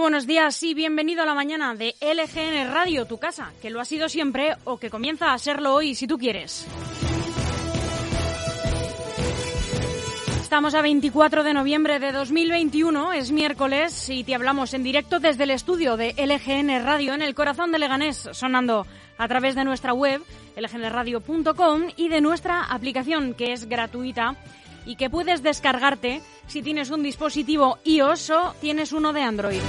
Buenos días y bienvenido a la mañana de LGN Radio, tu casa, que lo ha sido siempre o que comienza a serlo hoy si tú quieres. Estamos a 24 de noviembre de 2021, es miércoles y te hablamos en directo desde el estudio de LGN Radio en el corazón de Leganés, sonando a través de nuestra web lgnradio.com y de nuestra aplicación que es gratuita y que puedes descargarte si tienes un dispositivo iOS o tienes uno de Android.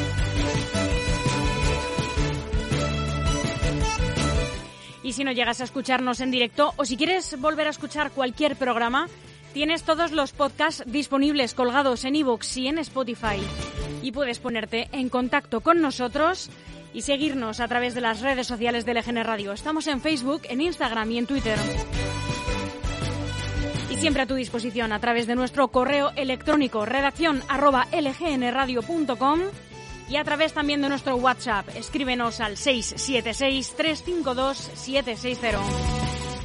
Y si no llegas a escucharnos en directo o si quieres volver a escuchar cualquier programa, tienes todos los podcasts disponibles colgados en iVoox y en Spotify. Y puedes ponerte en contacto con nosotros y seguirnos a través de las redes sociales de LGN Radio. Estamos en Facebook, en Instagram y en Twitter siempre a tu disposición a través de nuestro correo electrónico redacción lgnradio.com y a través también de nuestro WhatsApp. Escríbenos al 676-352-760.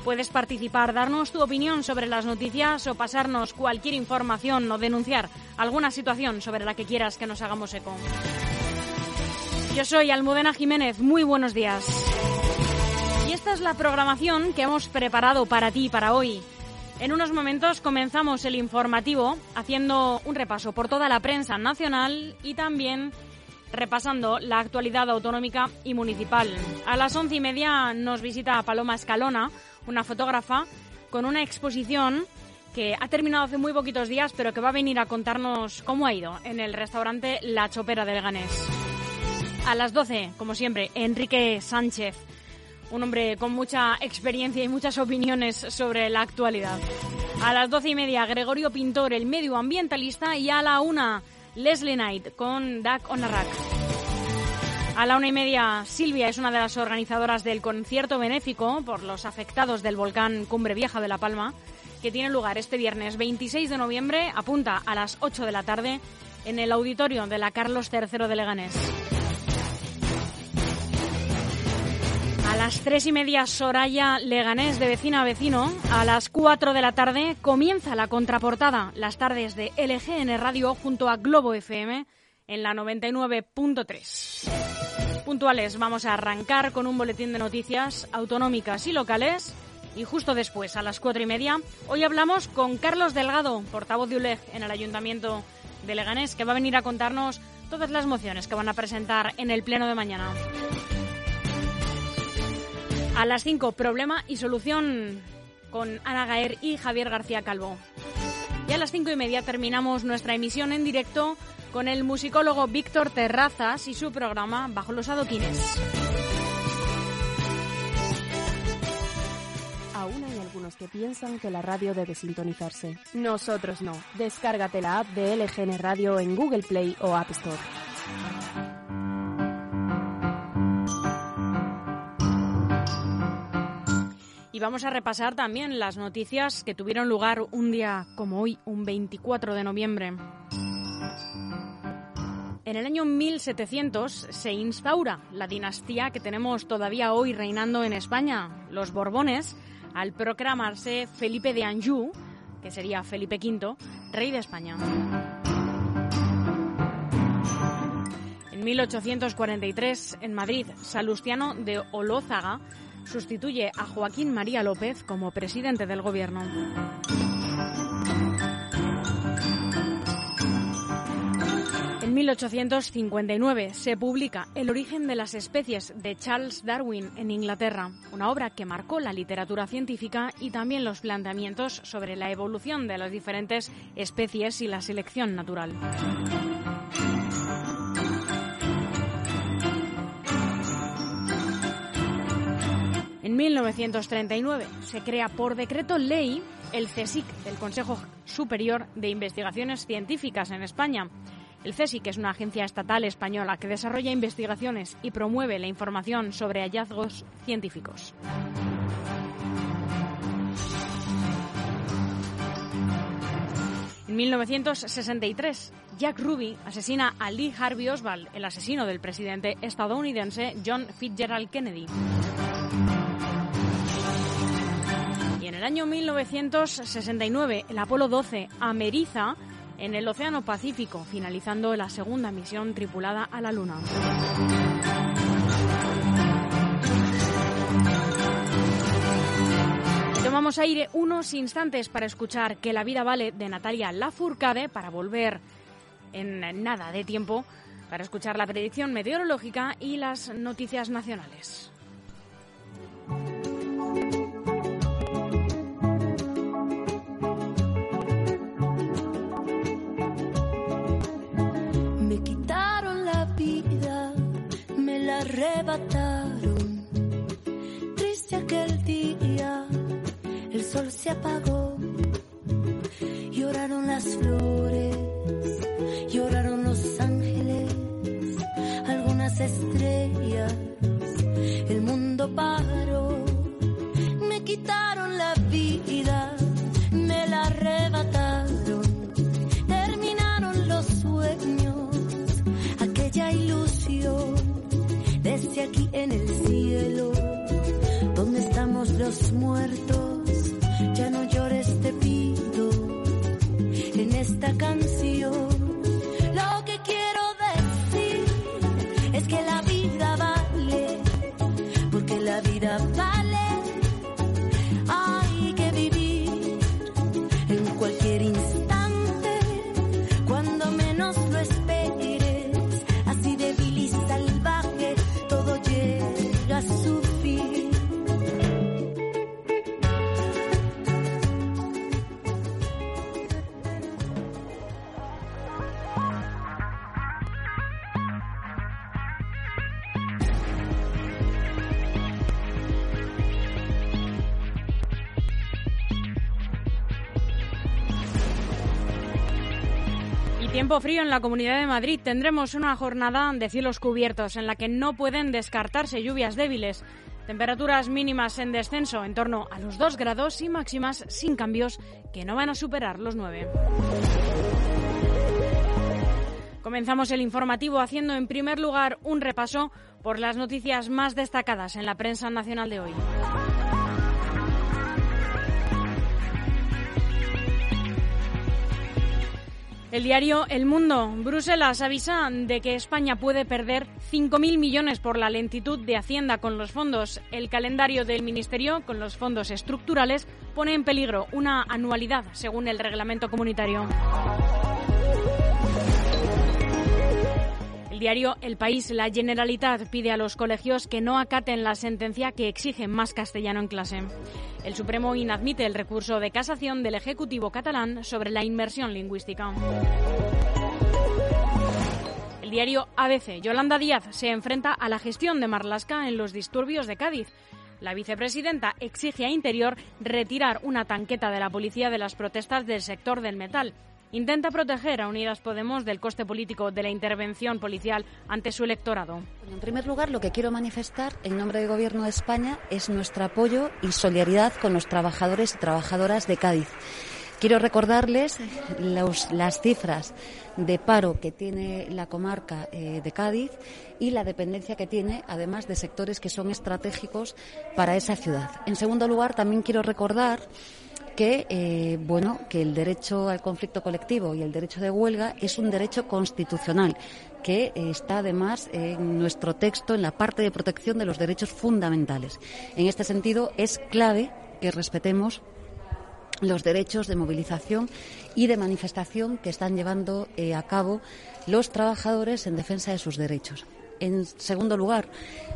Puedes participar, darnos tu opinión sobre las noticias o pasarnos cualquier información o denunciar alguna situación sobre la que quieras que nos hagamos eco. Yo soy Almudena Jiménez, muy buenos días. Y esta es la programación que hemos preparado para ti para hoy. En unos momentos comenzamos el informativo haciendo un repaso por toda la prensa nacional y también repasando la actualidad autonómica y municipal. A las once y media nos visita Paloma Escalona, una fotógrafa, con una exposición que ha terminado hace muy poquitos días, pero que va a venir a contarnos cómo ha ido en el restaurante La Chopera del Ganés. A las doce, como siempre, Enrique Sánchez un hombre con mucha experiencia y muchas opiniones sobre la actualidad. A las doce y media, Gregorio Pintor, el medioambientalista, y a la una, Leslie Knight con Dak Onarrak. A la una y media, Silvia es una de las organizadoras del concierto benéfico por los afectados del volcán Cumbre Vieja de La Palma, que tiene lugar este viernes 26 de noviembre, apunta a las 8 de la tarde, en el auditorio de la Carlos III de Leganés. A las tres y media, Soraya Leganés, de vecina a vecino. A las cuatro de la tarde comienza la contraportada, las tardes de LGN Radio junto a Globo FM en la 99.3. Puntuales, vamos a arrancar con un boletín de noticias autonómicas y locales. Y justo después, a las cuatro y media, hoy hablamos con Carlos Delgado, portavoz de ULEG en el Ayuntamiento de Leganés, que va a venir a contarnos todas las mociones que van a presentar en el pleno de mañana. A las 5, problema y solución con Ana Gaer y Javier García Calvo. Y a las cinco y media terminamos nuestra emisión en directo con el musicólogo Víctor Terrazas y su programa Bajo los Adoquines. Aún hay algunos que piensan que la radio debe sintonizarse. Nosotros no. Descárgate la app de LGN Radio en Google Play o App Store. Y vamos a repasar también las noticias que tuvieron lugar un día como hoy, un 24 de noviembre. En el año 1700 se instaura la dinastía que tenemos todavía hoy reinando en España, los Borbones, al proclamarse Felipe de Anjou, que sería Felipe V, rey de España. En 1843, en Madrid, Salustiano de Olózaga sustituye a Joaquín María López como presidente del gobierno. En 1859 se publica El origen de las especies de Charles Darwin en Inglaterra, una obra que marcó la literatura científica y también los planteamientos sobre la evolución de las diferentes especies y la selección natural. En 1939 se crea por decreto ley el CSIC, el Consejo Superior de Investigaciones Científicas en España. El CSIC es una agencia estatal española que desarrolla investigaciones y promueve la información sobre hallazgos científicos. En 1963, Jack Ruby asesina a Lee Harvey Oswald, el asesino del presidente estadounidense John Fitzgerald Kennedy. Año 1969, el Apolo 12 ameriza en el Océano Pacífico, finalizando la segunda misión tripulada a la Luna. Tomamos aire unos instantes para escuchar Que la vida vale de Natalia Lafourcade para volver en nada de tiempo para escuchar la predicción meteorológica y las noticias nacionales. Arrebataron. Triste aquel día, el sol se apagó, lloraron las flores, lloraron los ángeles, algunas estrellas, el mundo paró. Tiempo frío en la Comunidad de Madrid. Tendremos una jornada de cielos cubiertos en la que no pueden descartarse lluvias débiles. Temperaturas mínimas en descenso en torno a los 2 grados y máximas sin cambios que no van a superar los 9. Comenzamos el informativo haciendo en primer lugar un repaso por las noticias más destacadas en la prensa nacional de hoy. El diario El Mundo. Bruselas avisa de que España puede perder 5.000 millones por la lentitud de Hacienda con los fondos. El calendario del Ministerio con los fondos estructurales pone en peligro una anualidad según el reglamento comunitario. El diario El País, la Generalitat pide a los colegios que no acaten la sentencia que exige más castellano en clase. El Supremo inadmite el recurso de casación del Ejecutivo catalán sobre la inmersión lingüística. El diario ABC, Yolanda Díaz se enfrenta a la gestión de Marlasca en los disturbios de Cádiz. La vicepresidenta exige a Interior retirar una tanqueta de la policía de las protestas del sector del metal. Intenta proteger a Unidas Podemos del coste político de la intervención policial ante su electorado. En primer lugar, lo que quiero manifestar en nombre del Gobierno de España es nuestro apoyo y solidaridad con los trabajadores y trabajadoras de Cádiz. Quiero recordarles las cifras de paro que tiene la comarca eh, de Cádiz y la dependencia que tiene, además de sectores que son estratégicos para esa ciudad. En segundo lugar, también quiero recordar que eh, bueno que el derecho al conflicto colectivo y el derecho de huelga es un derecho constitucional que está además en nuestro texto en la parte de protección de los derechos fundamentales. En este sentido es clave que respetemos los derechos de movilización y de manifestación que están llevando eh, a cabo los trabajadores en defensa de sus derechos. En segundo lugar,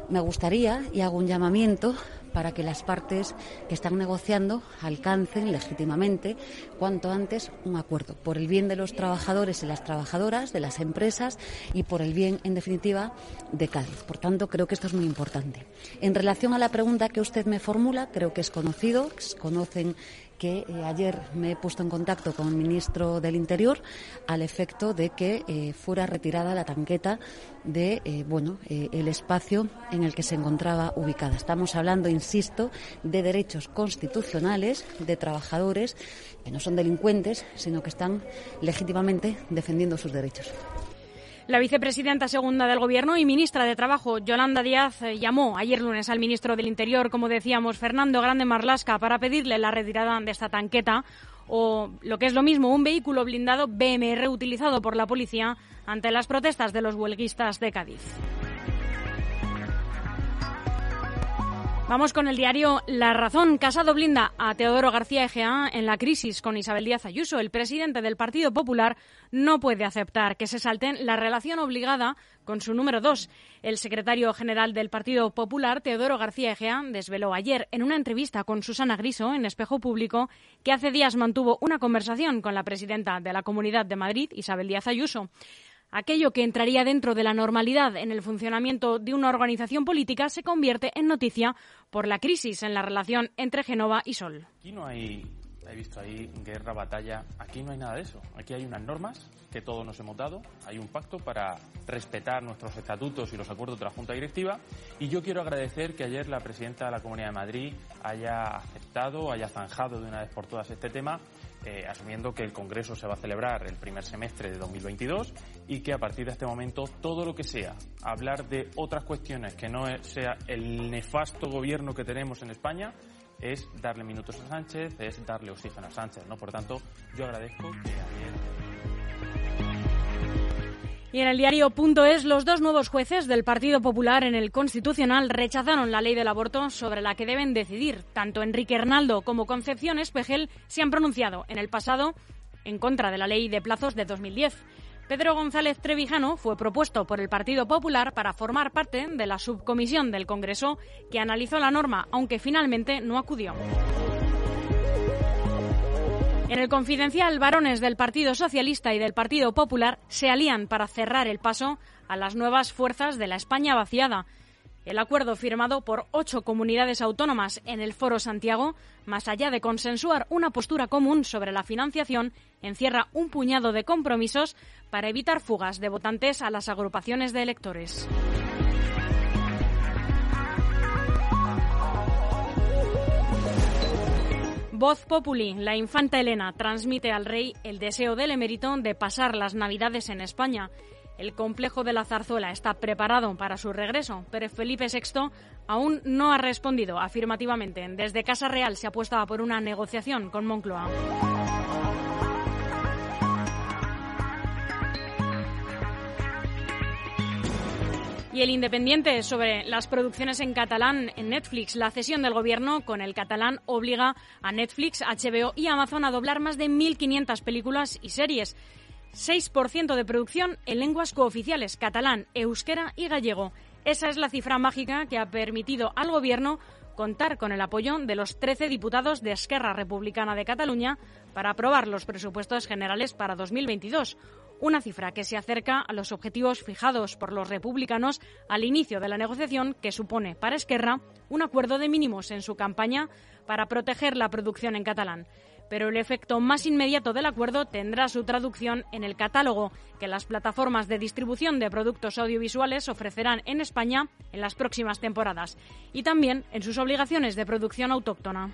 me gustaría y hago un llamamiento para que las partes que están negociando alcancen legítimamente cuanto antes un acuerdo por el bien de los trabajadores y las trabajadoras, de las empresas y por el bien, en definitiva, de Cádiz. Por tanto, creo que esto es muy importante. En relación a la pregunta que usted me formula, creo que es conocido, conocen que eh, ayer me he puesto en contacto con el ministro del Interior al efecto de que eh, fuera retirada la tanqueta de eh, bueno el espacio en el que se encontraba ubicada. Estamos hablando, insisto, de derechos constitucionales de trabajadores que no son delincuentes, sino que están legítimamente defendiendo sus derechos. La vicepresidenta segunda del Gobierno y ministra de Trabajo, Yolanda Díaz, eh, llamó ayer lunes al ministro del Interior, como decíamos, Fernando Grande Marlasca, para pedirle la retirada de esta tanqueta. o lo que es lo mismo, un vehículo blindado BMR utilizado por la policía ante las protestas de los huelguistas de Cádiz. Vamos con el diario La Razón. Casado blinda a Teodoro García Egea en la crisis con Isabel Díaz Ayuso. El presidente del Partido Popular no puede aceptar que se salten la relación obligada con su número dos. El secretario general del Partido Popular, Teodoro García Egea, desveló ayer en una entrevista con Susana Griso en Espejo Público que hace días mantuvo una conversación con la presidenta de la Comunidad de Madrid, Isabel Díaz Ayuso aquello que entraría dentro de la normalidad en el funcionamiento de una organización política se convierte en noticia por la crisis en la relación entre Genova y Sol. Aquí no hay, he visto ahí guerra, batalla, aquí no hay nada de eso. Aquí hay unas normas que todos nos hemos dado, hay un pacto para respetar nuestros estatutos y los acuerdos de la Junta Directiva y yo quiero agradecer que ayer la presidenta de la Comunidad de Madrid haya aceptado, haya zanjado de una vez por todas este tema eh, asumiendo que el Congreso se va a celebrar el primer semestre de 2022 y que a partir de este momento todo lo que sea hablar de otras cuestiones que no sea el nefasto gobierno que tenemos en España es darle minutos a Sánchez, es darle oxígeno a Sánchez, ¿no? Por tanto, yo agradezco que y en el diario Punto es, los dos nuevos jueces del Partido Popular en el Constitucional rechazaron la ley del aborto sobre la que deben decidir. Tanto Enrique Hernaldo como Concepción Espejel se han pronunciado en el pasado en contra de la ley de plazos de 2010. Pedro González Trevijano fue propuesto por el Partido Popular para formar parte de la subcomisión del Congreso que analizó la norma, aunque finalmente no acudió. En el confidencial, varones del Partido Socialista y del Partido Popular se alían para cerrar el paso a las nuevas fuerzas de la España vaciada. El acuerdo firmado por ocho comunidades autónomas en el Foro Santiago, más allá de consensuar una postura común sobre la financiación, encierra un puñado de compromisos para evitar fugas de votantes a las agrupaciones de electores. Voz Populi, la infanta Elena transmite al rey el deseo del emérito de pasar las Navidades en España. El complejo de la zarzuela está preparado para su regreso, pero Felipe VI aún no ha respondido afirmativamente. Desde Casa Real se apuesta por una negociación con Moncloa. Y el Independiente sobre las producciones en catalán en Netflix. La cesión del gobierno con el catalán obliga a Netflix, HBO y Amazon a doblar más de 1.500 películas y series. 6% de producción en lenguas cooficiales, catalán, euskera y gallego. Esa es la cifra mágica que ha permitido al gobierno contar con el apoyo de los 13 diputados de Esquerra Republicana de Cataluña para aprobar los presupuestos generales para 2022 una cifra que se acerca a los objetivos fijados por los republicanos al inicio de la negociación que supone para Esquerra un acuerdo de mínimos en su campaña para proteger la producción en catalán. Pero el efecto más inmediato del acuerdo tendrá su traducción en el catálogo que las plataformas de distribución de productos audiovisuales ofrecerán en España en las próximas temporadas y también en sus obligaciones de producción autóctona.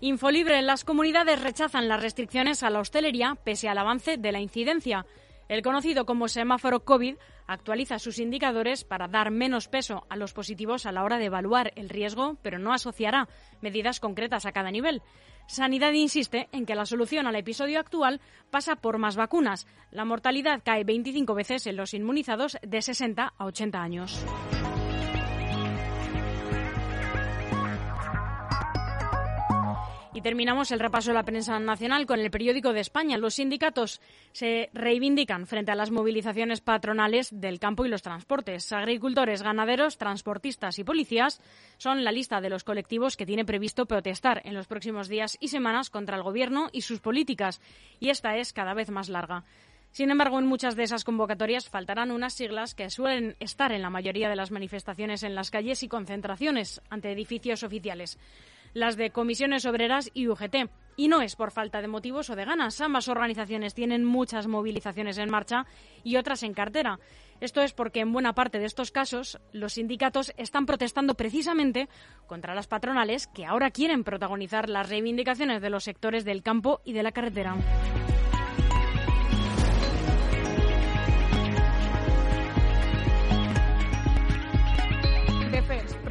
Infolibre, las comunidades rechazan las restricciones a la hostelería pese al avance de la incidencia. El conocido como semáforo COVID actualiza sus indicadores para dar menos peso a los positivos a la hora de evaluar el riesgo, pero no asociará medidas concretas a cada nivel. Sanidad insiste en que la solución al episodio actual pasa por más vacunas. La mortalidad cae 25 veces en los inmunizados de 60 a 80 años. Y terminamos el repaso de la prensa nacional con el periódico de España. Los sindicatos se reivindican frente a las movilizaciones patronales del campo y los transportes. Agricultores, ganaderos, transportistas y policías son la lista de los colectivos que tiene previsto protestar en los próximos días y semanas contra el Gobierno y sus políticas. Y esta es cada vez más larga. Sin embargo, en muchas de esas convocatorias faltarán unas siglas que suelen estar en la mayoría de las manifestaciones en las calles y concentraciones ante edificios oficiales las de comisiones obreras y UGT. Y no es por falta de motivos o de ganas. Ambas organizaciones tienen muchas movilizaciones en marcha y otras en cartera. Esto es porque en buena parte de estos casos los sindicatos están protestando precisamente contra las patronales que ahora quieren protagonizar las reivindicaciones de los sectores del campo y de la carretera.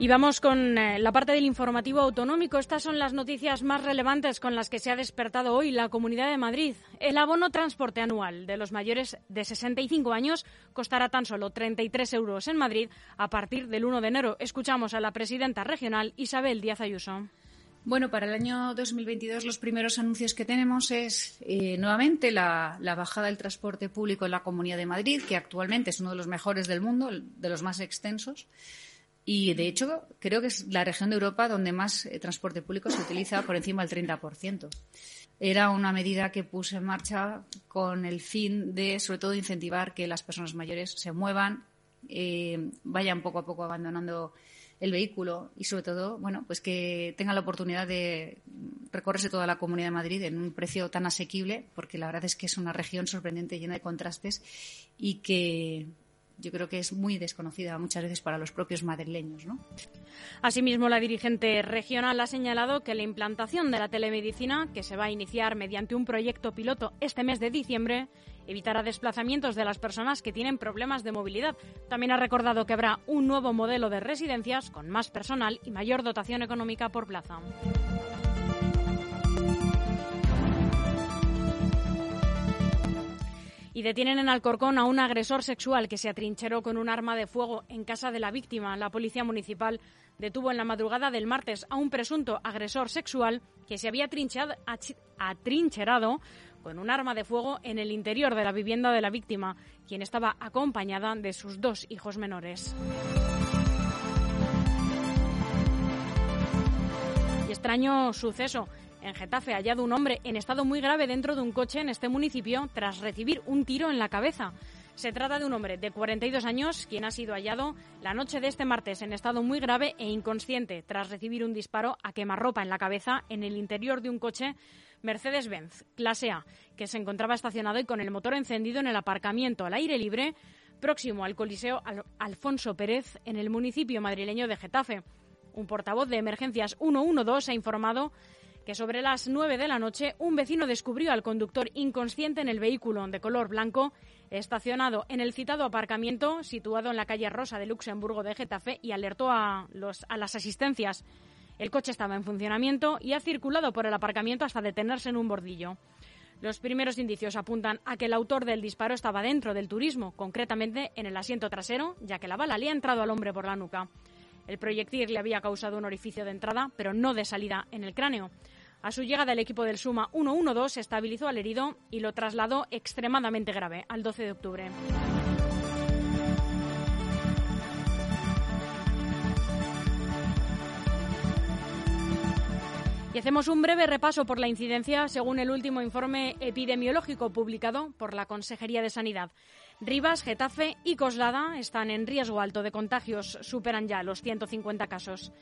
Y vamos con eh, la parte del informativo autonómico. Estas son las noticias más relevantes con las que se ha despertado hoy la Comunidad de Madrid. El abono transporte anual de los mayores de 65 años costará tan solo 33 euros en Madrid a partir del 1 de enero. Escuchamos a la presidenta regional Isabel Díaz Ayuso. Bueno, para el año 2022 los primeros anuncios que tenemos es eh, nuevamente la, la, bajada del transporte público en la Comunidad de Madrid, que actualmente es uno de los mejores del mundo, de los más extensos. Y, de hecho, creo que es la región de Europa donde más eh, transporte público se utiliza por encima del 30%. Era una medida que puse en marcha con el fin de, sobre todo, incentivar que las personas mayores se muevan, eh, vayan poco a poco abandonando el vehículo y, sobre todo, bueno, pues que tengan la oportunidad de recorrerse toda la Comunidad de Madrid en un precio tan asequible, porque la verdad es que es una región sorprendente, llena de contrastes y que yo creo que es muy desconocida muchas veces para los propios madrileños. ¿no? Asimismo, la dirigente regional ha señalado que la implantación de la telemedicina, que se va a iniciar mediante un proyecto piloto este mes de diciembre, evitará desplazamientos de las personas que tienen problemas de movilidad. También ha recordado que habrá un nuevo modelo de residencias con más personal y mayor dotación económica por plaza. Y detienen en Alcorcón a un agresor sexual que se atrincheró con un arma de fuego en casa de la víctima. La policía municipal detuvo en la madrugada del martes a un presunto agresor sexual que se había atrincherado con un arma de fuego en el interior de la vivienda de la víctima, quien estaba acompañada de sus dos hijos menores. Y extraño suceso. En Getafe, hallado un hombre en estado muy grave dentro de un coche en este municipio tras recibir un tiro en la cabeza. Se trata de un hombre de 42 años quien ha sido hallado la noche de este martes en estado muy grave e inconsciente tras recibir un disparo a quemarropa en la cabeza en el interior de un coche Mercedes-Benz clase A que se encontraba estacionado y con el motor encendido en el aparcamiento al aire libre próximo al Coliseo Alfonso Pérez en el municipio madrileño de Getafe. Un portavoz de Emergencias 112 ha informado que sobre las 9 de la noche un vecino descubrió al conductor inconsciente en el vehículo de color blanco estacionado en el citado aparcamiento situado en la calle Rosa de Luxemburgo de Getafe y alertó a, los, a las asistencias. El coche estaba en funcionamiento y ha circulado por el aparcamiento hasta detenerse en un bordillo. Los primeros indicios apuntan a que el autor del disparo estaba dentro del turismo, concretamente en el asiento trasero, ya que la bala le ha entrado al hombre por la nuca. El proyectil le había causado un orificio de entrada, pero no de salida en el cráneo. A su llegada, el equipo del Suma 112 estabilizó al herido y lo trasladó extremadamente grave al 12 de octubre. Y hacemos un breve repaso por la incidencia según el último informe epidemiológico publicado por la Consejería de Sanidad. Rivas, Getafe y Coslada están en riesgo alto de contagios, superan ya los 150 casos.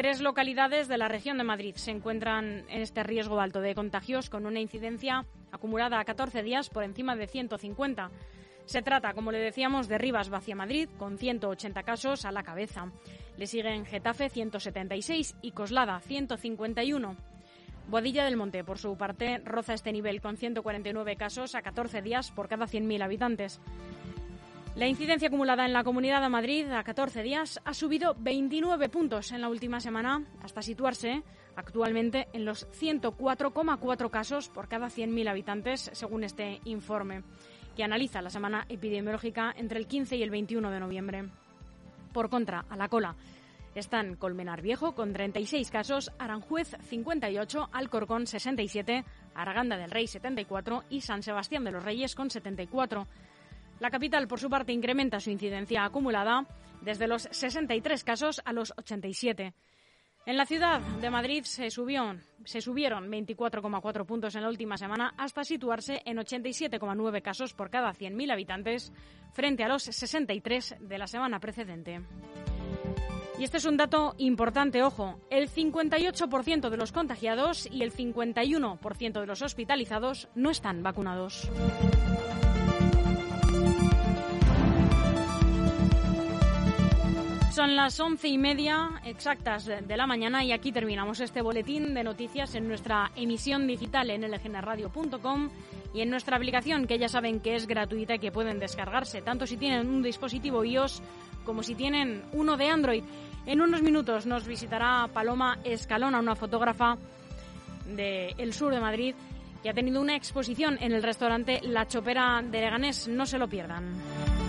Tres localidades de la región de Madrid se encuentran en este riesgo alto de contagios con una incidencia acumulada a 14 días por encima de 150. Se trata, como le decíamos, de Rivas Vacia Madrid, con 180 casos a la cabeza. Le siguen Getafe, 176, y Coslada, 151. Boadilla del Monte, por su parte, roza este nivel con 149 casos a 14 días por cada 100.000 habitantes. La incidencia acumulada en la Comunidad de Madrid a 14 días ha subido 29 puntos en la última semana hasta situarse actualmente en los 104,4 casos por cada 100.000 habitantes, según este informe, que analiza la semana epidemiológica entre el 15 y el 21 de noviembre. Por contra, a la cola están Colmenar Viejo con 36 casos, Aranjuez 58, Alcorcón 67, Araganda del Rey 74 y San Sebastián de los Reyes con 74. La capital, por su parte, incrementa su incidencia acumulada desde los 63 casos a los 87. En la ciudad de Madrid se, subieron 24,4 puntos en la última semana hasta situarse en 87,9 casos por cada 100.000 habitantes frente a los 63 de la semana precedente. Y este es un dato importante, ojo, el 58% de los contagiados y el 51% de los hospitalizados no están vacunados. Son las once y media exactas de la mañana y aquí terminamos este boletín de noticias en nuestra emisión digital en lgnradio.com y en nuestra aplicación que ya saben que es gratuita y que pueden descargarse tanto si tienen un dispositivo iOS como si tienen uno de Android. En unos minutos nos visitará Paloma Escalona, una fotógrafa del sur de Madrid que ha tenido una exposición en el restaurante La Chopera de Leganés. No se lo pierdan.